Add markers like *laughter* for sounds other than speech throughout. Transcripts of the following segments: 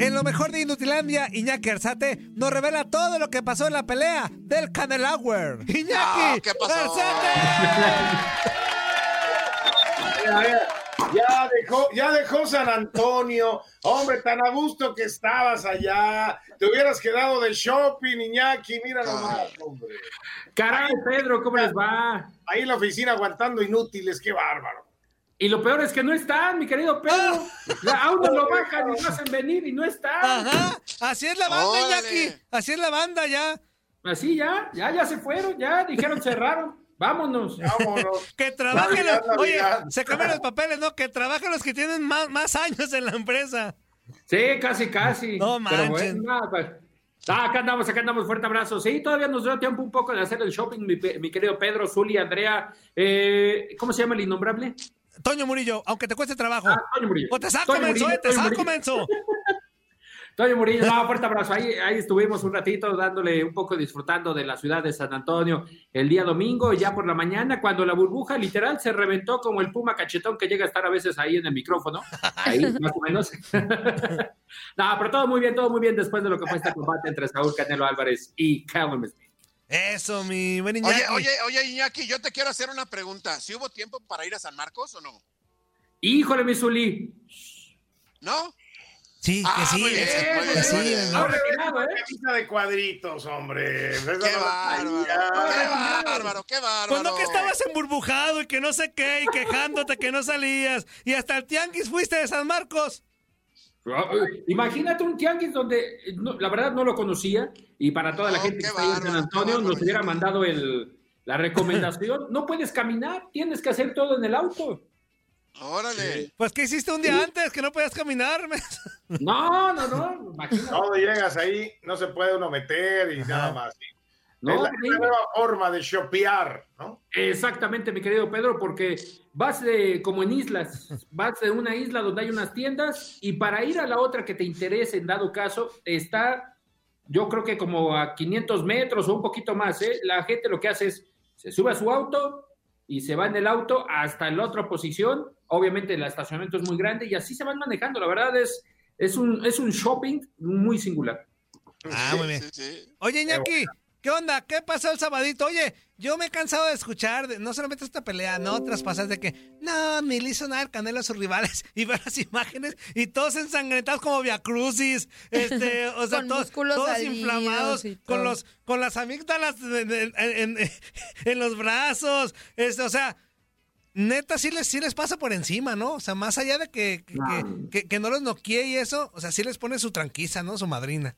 En lo mejor de Inutilandia, Iñaki Arzate nos revela todo lo que pasó en la pelea del Canelauer. ¡Iñaki! Ah, ¿qué pasó? ¡Arzate! Ya dejó, ya dejó San Antonio. Hombre, tan a gusto que estabas allá. Te hubieras quedado de shopping, Iñaki. Mira nomás, hombre. Caray, Pedro, ¿cómo les va? Ahí en la oficina aguantando inútiles, qué bárbaro. Y lo peor es que no están, mi querido Pedro. Ya, a uno lo bajan y lo hacen venir y no están. Ajá, así es la banda. Iñaki. Así es la banda ya. Así ya, ya, ya se fueron, ya dijeron cerraron. Vámonos. Vámonos. Que trabajen Navidad, los, Oye, se cambian los papeles, ¿no? Que trabajen los que tienen más, más años en la empresa. Sí, casi, casi. No Pero manches. bueno, pues. Ah, acá andamos, acá andamos, fuerte abrazo. Sí, todavía nos dio tiempo un poco de hacer el shopping, mi, mi querido Pedro, Zuli, Andrea. Eh, ¿Cómo se llama el innombrable? Toño Murillo, aunque te cueste trabajo. Ah, Toño Murillo. O te saco, menso, eh, te saco, menso. *laughs* Toño Murillo, no, fuerte abrazo. Ahí, ahí estuvimos un ratito dándole un poco disfrutando de la ciudad de San Antonio el día domingo, ya por la mañana, cuando la burbuja literal se reventó como el puma cachetón que llega a estar a veces ahí en el micrófono. Ahí, *laughs* más o menos. *laughs* no, pero todo muy bien, todo muy bien después de lo que fue este combate entre Saúl Canelo Álvarez y Callum Smith. Eso, mi buen Iñaki. Oye, oye, oye, Iñaki, yo te quiero hacer una pregunta. ¿Si hubo tiempo para ir a San Marcos o no? Híjole, mi Zuli. ¿No? Sí, que Ah, sí. muy bien, es- muy bien, sí, bien. ¿no? Retirado, ¿eh? De cuadritos, hombre. Qué bárbaro, qué bárbaro, qué bárbaro. Pues no que estabas emburbujado y que no sé qué, y quejándote que no salías. Y hasta el tianguis fuiste de San Marcos. Imagínate un tianguis donde, eh, no, la verdad no lo conocía y para toda la No, gente que está ahí en San Antonio nos hubiera mandado el, la recomendación. *laughs* No puedes caminar, tienes que hacer todo en el auto. Órale. Pues, ¿qué hiciste un día antes que no podías caminar? No, no, no, imagínate. Todo llegas ahí, no se puede uno meter y nada más. No, es la, la nueva forma de shopear, ¿no? Exactamente, mi querido Pedro, porque vas de, como en islas, vas de una isla donde hay unas tiendas y para ir a la otra que te interese, en dado caso, está, yo creo que como a 500 metros o un poquito más, ¿eh? La gente lo que hace es, se sube a su auto y se va en el auto hasta la otra posición, obviamente el estacionamiento es muy grande y así se van manejando, la verdad es, es, un, es un shopping muy singular. Ah, muy bien. Sí, sí. Oye, Iñaki, ¿qué onda? ¿Qué pasó el sabadito? Oye, yo me he cansado de escuchar, de- no solamente esta pelea, no otras pasadas de que, no, ni le hizo nada el Canelo a sus rivales, *laughs* y ver las imágenes, y todos ensangrentados como Via Crucis, este, *laughs* o sea, Con todos, inflamados, con los, con las amígdalas en, en- en- *laughs* en los brazos, este, o sea, neta sí les, sí les pasa por encima, ¿no? O sea, más allá de que, que, que- que- que no los noquee y eso, o sea, sí les pone su tranquiza, ¿no? Su madrina.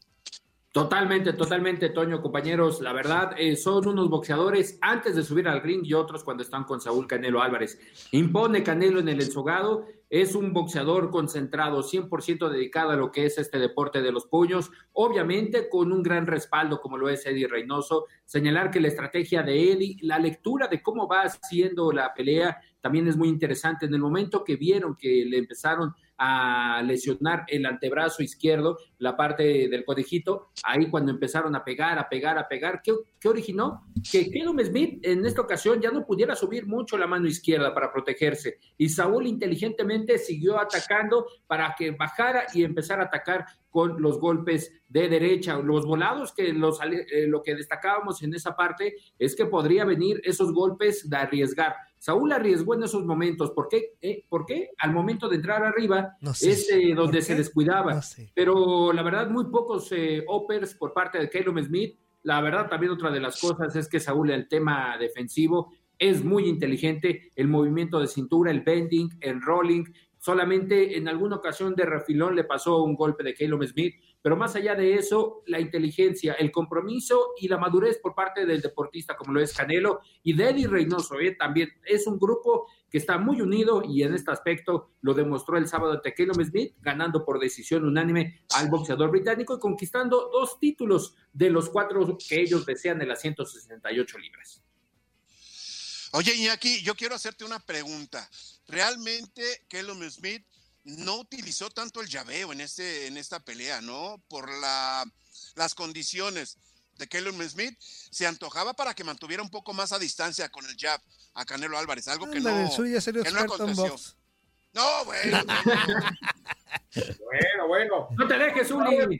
Totalmente, totalmente, Toño, compañeros. La verdad, eh, son unos boxeadores antes de subir al ring y otros cuando están con Saúl Canelo Álvarez. Impone Canelo en el ensogado. Es un boxeador concentrado, 100% dedicado a lo que es este deporte de los puños. Obviamente, con un gran respaldo como lo es Eddie Reynoso. Señalar que la estrategia de Eddie, la lectura de cómo va haciendo la pelea, también es muy interesante. En el momento que vieron que le empezaron a lesionar el antebrazo izquierdo, la parte del codejito, ahí cuando empezaron a pegar, a pegar, a pegar, ¿qué, qué originó? Que Caleb Smith en esta ocasión ya no pudiera subir mucho la mano izquierda para protegerse y Saúl inteligentemente siguió atacando para que bajara y empezara a atacar con los golpes de derecha, los volados que los, eh, lo que destacábamos en esa parte es que podría venir esos golpes de arriesgar. Saúl arriesgó en esos momentos. ¿Por qué? Eh, ¿Por qué? Al momento de entrar arriba es eh, donde se descuidaba. Pero la verdad, muy pocos eh, uppers por parte de Caleb Smith. La verdad, también otra de las cosas es que Saúl, el tema defensivo, es muy inteligente. El movimiento de cintura, el bending, el rolling. Solamente en alguna ocasión de refilón le pasó un golpe de Caleb Smith, pero más allá de eso, la inteligencia, el compromiso y la madurez por parte del deportista como lo es Canelo y de Reynoso, ¿eh? también es un grupo que está muy unido y en este aspecto lo demostró el sábado ante Caleb Smith, ganando por decisión unánime al boxeador británico y conquistando dos títulos de los cuatro que ellos desean de las 168 libras. Oye, Iñaki, yo quiero hacerte una pregunta. ¿Realmente Caleb Smith no utilizó tanto el llaveo en, este, en esta pelea, ¿no? Por la, las condiciones de Caleb Smith, se antojaba para que mantuviera un poco más a distancia con el jab a Canelo Álvarez, algo que no, que no aconteció. No, bueno. *laughs* bueno, bueno. No te dejes, Uli.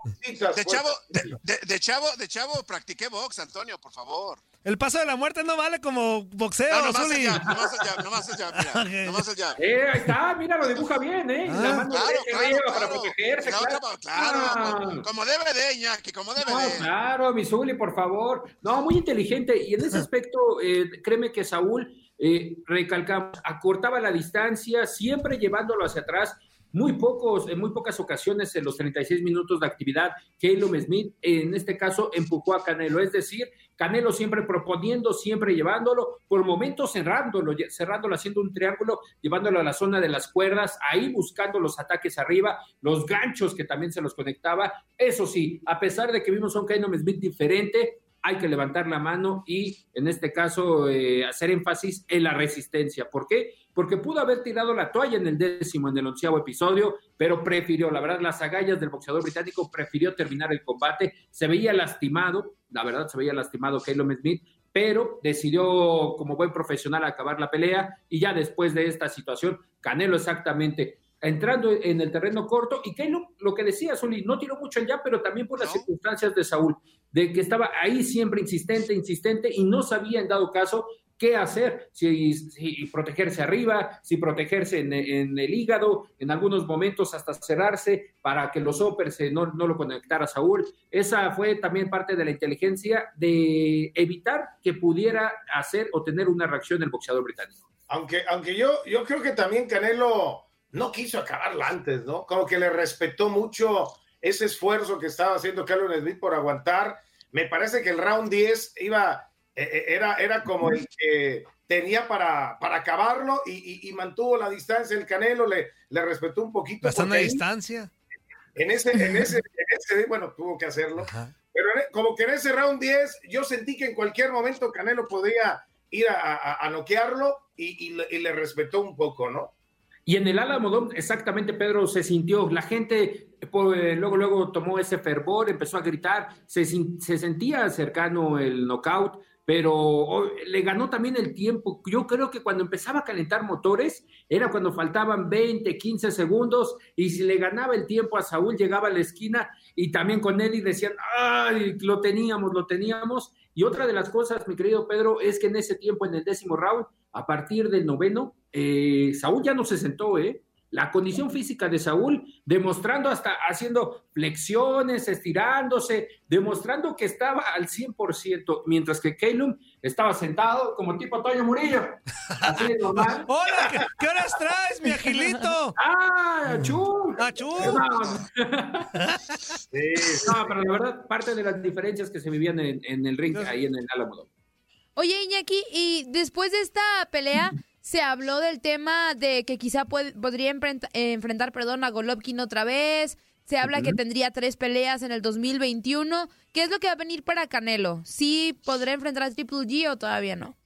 De chavo, de, de, chavo, de chavo, practiqué box, Antonio, por favor. El paso de la muerte no vale como boxeo, no, nomás allá, nomás allá, nomás allá, mira, *laughs* okay. nomás allá. Eh, ahí está, mira, lo dibuja bien, ¿eh? Ah, la mano claro, claro, claro, claro. para protegerse, La claro. otra, claro, Ah. como debe de, Iñaki, como debe No, de. claro, mi Zuli, por favor. No, muy inteligente. Y en ese *laughs* aspecto, eh, créeme que Saúl, eh, recalcamos, acortaba la distancia, siempre llevándolo hacia atrás. Muy pocos, en muy pocas ocasiones en los 36 minutos de actividad, Caleb Smith, en este caso, empujó a Canelo. Es decir, Canelo siempre proponiendo, siempre llevándolo, por momentos cerrándolo, cerrándolo, haciendo un triángulo, llevándolo a la zona de las cuerdas, ahí buscando los ataques arriba, los ganchos que también se los conectaba. Eso sí, a pesar de que vimos a un Caleb Smith diferente, hay que levantar la mano y, en este caso, eh, hacer énfasis en la resistencia. ¿Por qué? Porque pudo haber tirado la toalla en el décimo, en el onceavo episodio, pero prefirió, la verdad, las agallas del boxeador británico, prefirió terminar el combate. Se veía lastimado, la verdad, se veía lastimado Caleb Smith, pero decidió, como buen profesional, acabar la pelea y ya después de esta situación, Canelo exactamente entrando en el terreno corto y Caleb, lo que decía Zuli, no tiró mucho ya, pero también por las circunstancias de Saúl, de que estaba ahí siempre insistente, insistente y no sabía en dado caso qué hacer, si, si protegerse arriba, si protegerse en, el hígado, en algunos momentos hasta cerrarse para que los uppers eh, no, no lo conectara Saúl. Esa fue también parte de la inteligencia de evitar que pudiera hacer o tener una reacción el boxeador británico. Aunque, aunque yo, yo creo que también Canelo no quiso acabarla antes, ¿no? Como que le respetó mucho ese esfuerzo que estaba haciendo Carlos Smith por aguantar. Me parece que el round 10 iba, era, era como el que tenía para, para acabarlo y, y- y mantuvo la distancia. El Canelo le, le respetó un poquito. Bastante distancia. En ese, en ese, en ese, bueno, tuvo que hacerlo. Pero en- como que en ese round 10, yo sentí que en cualquier momento Canelo podía ir a, a- a noquearlo y, y le, y le respetó un poco, ¿no? Y en el Alamodón, exactamente, Pedro, se sintió, la gente pues, luego, luego tomó ese fervor, empezó a gritar, se, se sentía cercano el knockout, pero oh, le ganó también el tiempo. Yo creo que cuando empezaba a calentar motores, era cuando faltaban 20, 15 segundos, y si le ganaba el tiempo a Saúl, llegaba a la esquina, y también con Eddie decían, ¡ay, lo teníamos, lo teníamos! Y otra de las cosas, mi querido Pedro, es que en ese tiempo, en el décimo round, a partir del noveno, eh, Saúl ya no se sentó, ¿eh? La condición física de Saúl, demostrando hasta haciendo flexiones, estirándose, demostrando que estaba al 100%, mientras que Calum estaba sentado como tipo Toño Murillo. Así de normal. *laughs* ¡Hola! ¿qué, qué horas traes, mi agilito? ¡Ah, achú! ¡Achú! *laughs* No, pero la verdad, parte de las diferencias que se vivían en, en el ring, ahí en el Álamo. Oye, Iñaki, y después de esta pelea se habló del tema de que quizá puede- podría enfrenta- eh, enfrentar perdón, a Golovkin otra vez. Se habla que tendría tres peleas en el 2021. ¿Qué es lo que va a venir para Canelo? ¿Sí podrá enfrentar a Triple G o todavía no?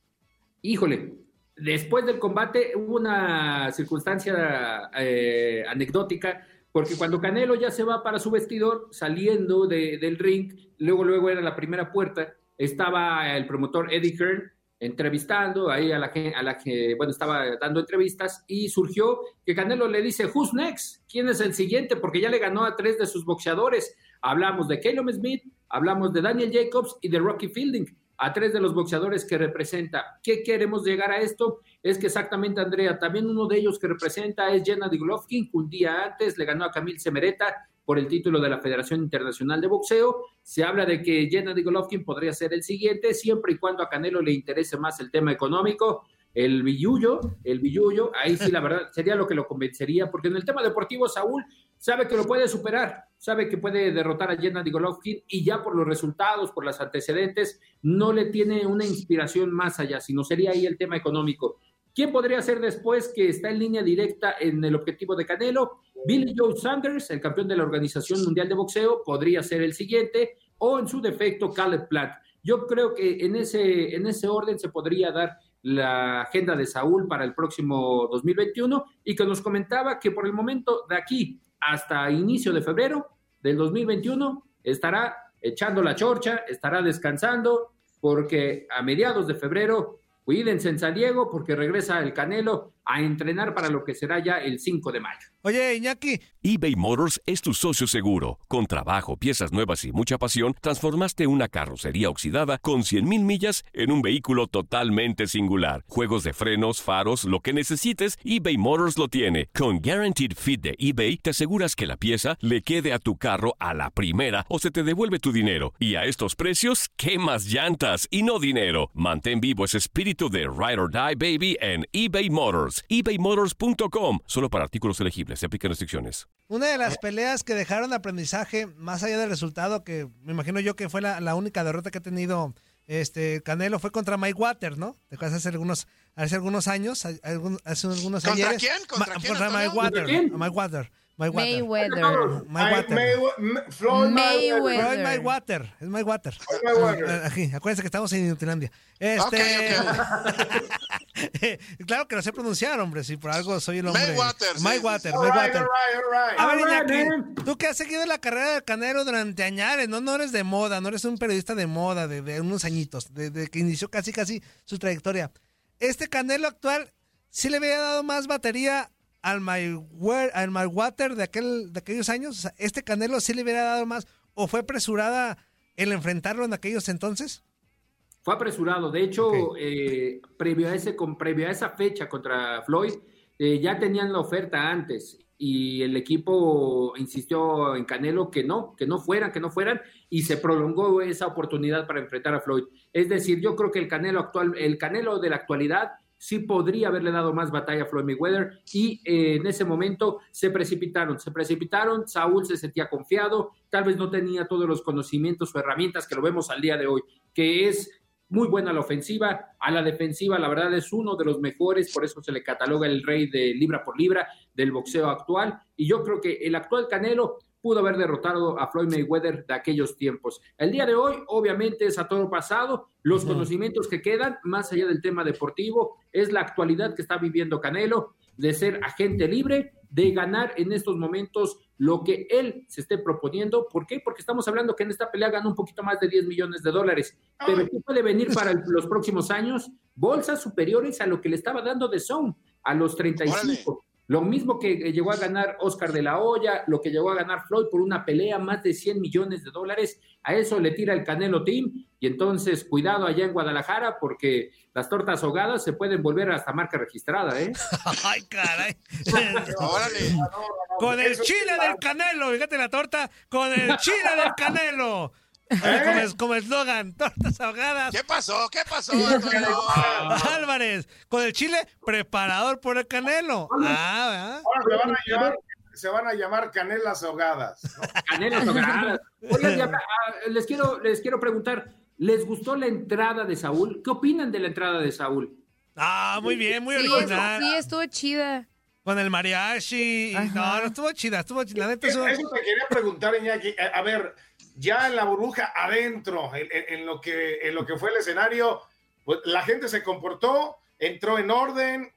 Híjole, Después del combate hubo una circunstancia eh, anecdótica, porque cuando Canelo ya se va para su vestidor, saliendo del ring, luego, luego era la primera puerta, estaba el promotor Eddie Hearn entrevistando ahí a la, a la que, bueno, estaba dando entrevistas y surgió que Canelo le dice, who's next? ¿Quién es el siguiente? Porque ya le ganó a tres de sus boxeadores. Hablamos de Caleb Smith, hablamos de Daniel Jacobs y de Rocky Fielding a tres de los boxeadores que representa. ¿Qué queremos llegar a esto? Es que exactamente, Andrea, también uno de ellos que representa es Gennady Golovkin, que un día antes le ganó a Camil Semereta por el título de la Federación Internacional de Boxeo. Se habla de que Gennady Golovkin podría ser el siguiente, siempre y cuando a Canelo le interese más el tema económico. El billullo, el billullo, ahí sí la verdad sería lo que lo convencería, porque en el tema deportivo Saúl sabe que lo puede superar, sabe que puede derrotar a Gennady Golovkin y ya por los resultados, por los antecedentes, no le tiene una inspiración más allá, sino sería ahí el tema económico. ¿Quién podría ser después que está en línea directa en el objetivo de Canelo? Billy Joe Sanders, el campeón de la Organización Mundial de Boxeo, podría ser el siguiente, o en su defecto Caleb Plant. Yo creo que en ese, en ese orden se podría dar la agenda de Saúl para el próximo 2021 y que nos comentaba que por el momento de aquí hasta inicio de febrero del 2021 estará echando la chorcha, estará descansando, porque a mediados de febrero, cuídense en San Diego, porque regresa el Canelo a entrenar para lo que será ya el 5 de mayo. Oye, Iñaki. eBay Motors es tu socio seguro. Con trabajo, piezas nuevas y mucha pasión, transformaste una carrocería oxidada con 100.000 millas en un vehículo totalmente singular. Juegos de frenos, faros, lo que necesites, eBay Motors lo tiene. Con Guaranteed Fit de eBay, te aseguras que la pieza le quede a tu carro a la primera o se te devuelve tu dinero. Y a estos precios, ¿qué más llantas y no dinero? Mantén vivo ese espíritu de Ride or Die Baby en eBay Motors ebaymotors.com. Solo para artículos elegibles. Se aplican restricciones. Una de las peleas que dejaron aprendizaje, más allá del resultado, que me imagino yo que fue la, única derrota que ha tenido este Canelo, fue contra Mike Water, ¿no? ¿Te acuerdas hace algunos, hace algunos años? Hace algunos ¿Contra quién? ¿Contra, quién, contra Mike Water. Mike Water. Mayweather. Mayweather. Floyd Mayweather. Es Mayweather. Aquí, acuérdense que estamos en Newtilandia. Este... *laughs* claro que lo sé pronunciar, hombre. Si por algo soy el hombre. Mayweather. Mayweather. Mayweather. A ver, Iñaki, tú que has seguido la carrera del Canelo durante años, ¿no? No eres de moda, no eres un periodista de moda de, de unos añitos, desde que inició casi casi su trayectoria. Este Canelo actual sí le había dado más batería al Mayweather de, aquel, de aquellos años? ¿Este Canelo sí le hubiera dado más o fue apresurada el enfrentarlo en aquellos entonces? Fue apresurado. De hecho, eh, previo, a ese, con, previo a esa fecha contra Floyd, eh, ya tenían la oferta antes y el equipo insistió en Canelo que no, que no fueran, que no fueran, y se prolongó esa oportunidad para enfrentar a Floyd. Es decir, yo creo que el Canelo actual, el Canelo de la actualidad sí podría haberle dado más batalla a Floyd Mayweather y eh, en ese momento se precipitaron, se precipitaron, Saúl se sentía confiado, tal vez no tenía todos los conocimientos o herramientas que lo vemos al día de hoy, que es muy buena la ofensiva, a la defensiva la verdad es uno de los mejores, por eso se le cataloga el rey de libra por libra del boxeo actual y yo creo que el actual Canelo pudo haber derrotado a Floyd Mayweather de aquellos tiempos. El día de hoy, obviamente, es a todo pasado. Los conocimientos que quedan, más allá del tema deportivo, es la actualidad que está viviendo Canelo, de ser agente libre, de ganar en estos momentos lo que él se esté proponiendo. ¿Por qué? Porque estamos hablando que en esta pelea gana un poquito más de 10 millones de dólares. Pero ¿qué puede venir para los próximos años? Bolsas superiores a lo que le estaba dando de Zone a los 35. Lo mismo que llegó a ganar Oscar de la Hoya, lo que llegó a ganar Floyd por una pelea, más de 100 millones de dólares. A eso le tira el Canelo Team. Y entonces, cuidado allá en Guadalajara, porque las tortas ahogadas se pueden volver hasta marca registrada, ¿eh? *laughs* ¡Ay, caray! *laughs* Con el chile del Canelo, fíjate la torta, con el chile del Canelo. ¿Eh? Como eslogan, *laughs* tortas ahogadas. ¿Qué pasó? ¿Qué pasó? *laughs* Álvarez, con el chile, preparador por el canelo. Ah, Ahora se van a llamar, se van a llamar canelas ahogadas. *laughs* Canelas ahogadas. Ah, les quiero, les quiero preguntar, ¿les gustó la entrada de Saúl? ¿Qué opinan de la entrada de Saúl? Ah, muy bien, muy original. Sí, estuvo chida. Con el mariachi. No, no estuvo chida, estuvo chida. eso, eso te quería preguntar, Iñaki. A ver, ya en la burbuja adentro, en, lo, que, en lo que fue el escenario, pues la gente se comportó entró en orden,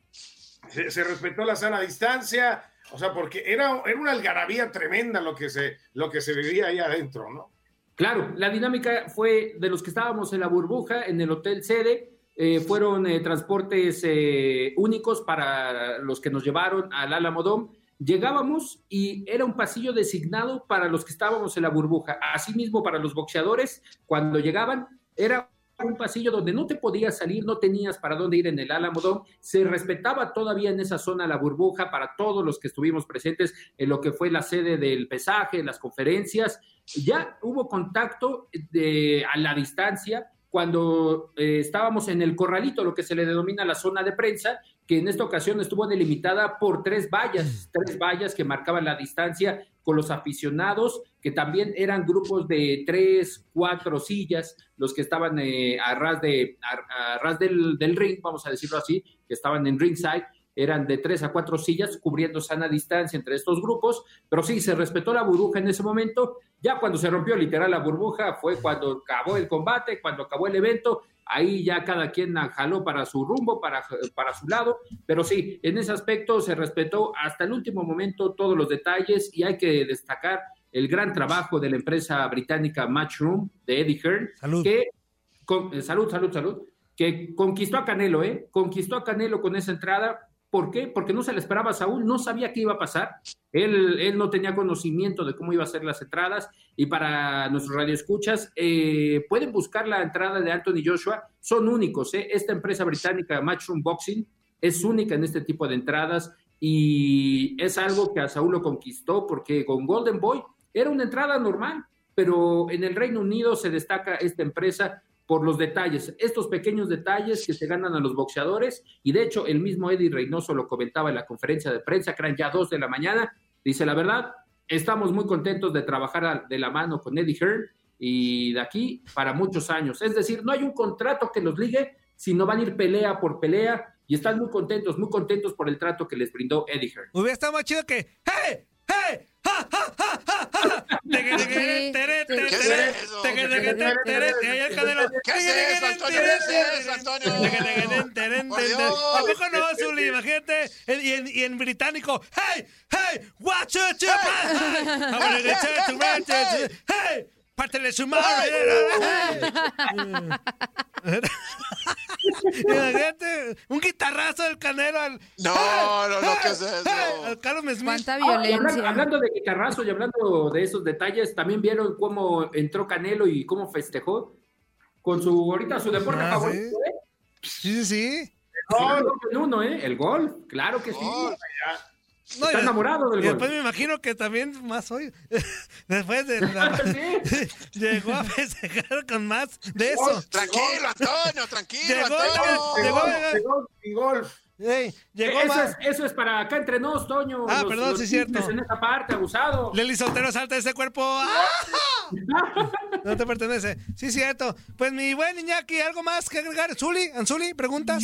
se, respetó la sana distancia, o sea, porque era, era una algarabía tremenda lo que, se, lo que se vivía ahí adentro, ¿no? Claro, la dinámica fue de los que estábamos en la burbuja, en el hotel sede, eh, fueron eh, transportes eh, únicos para los que nos llevaron al Alamodón. Llegábamos y era un pasillo designado para los que estábamos en la burbuja. Asimismo, para los boxeadores, cuando llegaban, era un pasillo donde no te podías salir, no tenías para dónde ir en el Alamodón. Se respetaba todavía en esa zona la burbuja para todos los que estuvimos presentes en lo que fue la sede del pesaje, las conferencias. Ya hubo contacto de, a la distancia cuando eh, estábamos en el corralito, lo que se le denomina la zona de prensa, que en esta ocasión estuvo delimitada por tres vallas, tres vallas que marcaban la distancia con los aficionados, que también eran grupos de tres, cuatro sillas, los que estaban eh, a ras, de, a, a ras del, del ring, vamos a decirlo así, que estaban en ringside, eran de tres a cuatro sillas, cubriendo sana distancia entre estos grupos, pero sí, se respetó la burbuja en ese momento. Ya cuando se rompió literal la burbuja fue cuando acabó el combate, cuando acabó el evento, ahí ya cada quien jaló para su rumbo, para, para su lado, pero sí, en ese aspecto se respetó hasta el último momento todos los detalles y hay que destacar el gran trabajo de la empresa británica Matchroom de Eddie Hearn, Salud. que con, salud, salud, salud, que conquistó a Canelo, ¿eh? Conquistó a Canelo con esa entrada, ¿Por qué? Porque no se le esperaba a Saúl, no sabía qué iba a pasar. Él, él no tenía conocimiento de cómo iba a ser las entradas. Y para nuestros radioescuchas, eh, pueden buscar la entrada de Anthony Joshua. Son únicos. ¿eh? Esta empresa británica, Matchroom Boxing, es única en este tipo de entradas. Y es algo que a Saúl lo conquistó porque con Golden Boy era una entrada normal. Pero en el Reino Unido se destaca esta empresa por los detalles, estos pequeños detalles que se ganan a los boxeadores, y de hecho el mismo Eddie Reynoso lo comentaba en la conferencia de prensa, que eran ya dos de la mañana, dice la verdad, estamos muy contentos de trabajar de la mano con Eddie Hearn y de aquí para muchos años, es decir, no hay un contrato que los ligue, sino van a ir pelea por pelea, y están muy contentos, muy contentos por el trato que les brindó Eddie Hearn. Hubiera estado chido que ¡Hey! ¡Hey! ¿Qué es tere, eso? teque, teque, tere, tere, y ahí el Canelo. ¿Qué es eso, Antonio? ¿Qué es eso, Antonio? ¿A poco no, Zuli? Y en, británico. ¡Hey! ¡Hey! ¡Watch it, chip! ¡Hey! ¡Pártele su madre! Imagínate, un guitarrazo del Canelo al... No, no, no, ¿qué es eso? *laughs* Al Carlos Smith. Cuánta Ah, hablando, violencia. hablando de guitarrazo y hablando de esos detalles, también vieron cómo entró Canelo y cómo festejó con su ahorita su deporte Ah, favorito, ¿eh? Sí, sí, sí. El golf en uno, ¿eh? El golf, claro que sí. Gol. No, Está enamorado del Y después me imagino que también más hoy. *laughs* Después de la... *laughs* *laughs* Llegó a festejar con más de eso. Tranquilo, Antonio, tranquilo, Llegó, Antonio. llegó, golf y golf. Ey, llegó Eso más. es, eso es para acá entre nos, Toño. Ah, Los- perdón, los sí es cierto. En esa parte, abusado. Leli Soltero salta de ese cuerpo. ¡Ah! No te pertenece. Sí, cierto. Pues mi buen Iñaki, ¿algo más que agregar? Zuli, Anzuli, preguntas.